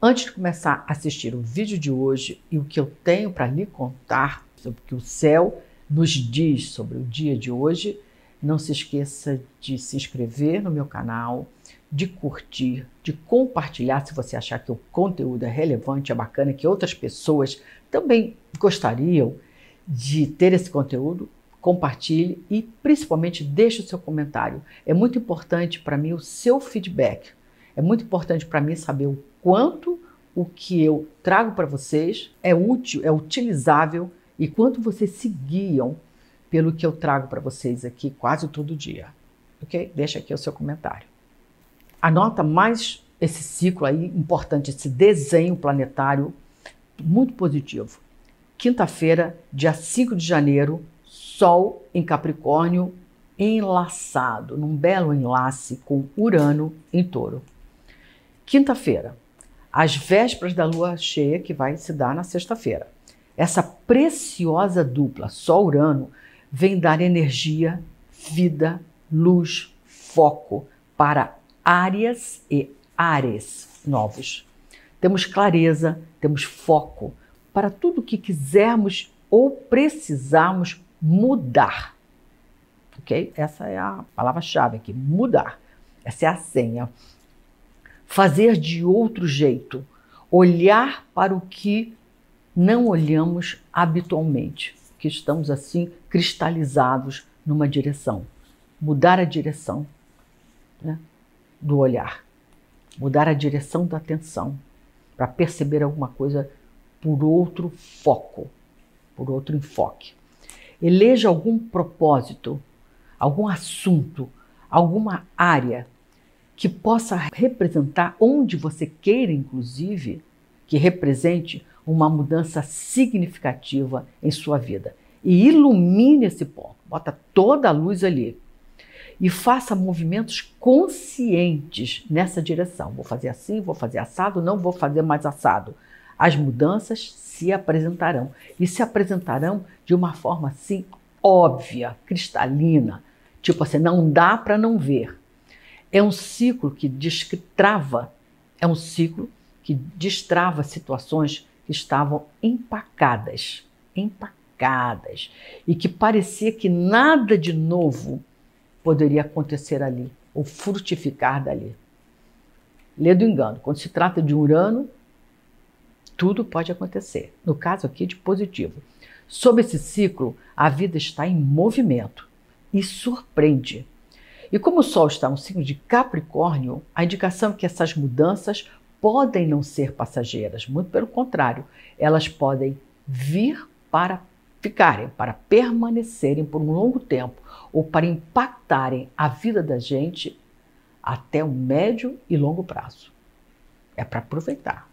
Antes de começar a assistir o vídeo de hoje e o que eu tenho para lhe contar sobre o que o céu nos diz sobre o dia de hoje, não se esqueça de se inscrever no meu canal, de curtir, de compartilhar se você achar que o conteúdo é relevante, é bacana, que outras pessoas também gostariam de ter esse conteúdo. Compartilhe e principalmente deixe o seu comentário. É muito importante para mim o seu feedback. É muito importante para mim saber o quanto o que eu trago para vocês é útil, é utilizável e quanto vocês se guiam pelo que eu trago para vocês aqui quase todo dia. Ok? Deixa aqui o seu comentário. Anota mais esse ciclo aí importante, esse desenho planetário muito positivo. Quinta-feira, dia 5 de janeiro, Sol em Capricórnio enlaçado, num belo enlace com Urano em Touro. Quinta-feira, às vésperas da lua cheia, que vai se dar na sexta-feira. Essa preciosa dupla Sol-Urano vem dar energia, vida, luz, foco para áreas e ares novos. Temos clareza, temos foco para tudo que quisermos ou precisarmos mudar. Ok? Essa é a palavra-chave aqui: mudar. Essa é a senha. Fazer de outro jeito. Olhar para o que não olhamos habitualmente, que estamos assim cristalizados numa direção. Mudar a direção né, do olhar, mudar a direção da atenção para perceber alguma coisa por outro foco, por outro enfoque. Eleja algum propósito, algum assunto, alguma área que possa representar onde você queira, inclusive, que represente uma mudança significativa em sua vida. E ilumine esse ponto, bota toda a luz ali. E faça movimentos conscientes nessa direção. Vou fazer assim, vou fazer assado, não vou fazer mais assado. As mudanças se apresentarão e se apresentarão de uma forma assim óbvia, cristalina, tipo assim, não dá para não ver. É um ciclo que destrava, é um ciclo que destrava situações que estavam empacadas, empacadas, e que parecia que nada de novo poderia acontecer ali, ou frutificar dali. Lê do engano, quando se trata de Urano, tudo pode acontecer. No caso aqui de positivo. Sob esse ciclo, a vida está em movimento e surpreende. E como o Sol está no signo de Capricórnio, a indicação é que essas mudanças podem não ser passageiras, muito pelo contrário, elas podem vir para ficarem, para permanecerem por um longo tempo ou para impactarem a vida da gente até o médio e longo prazo. É para aproveitar.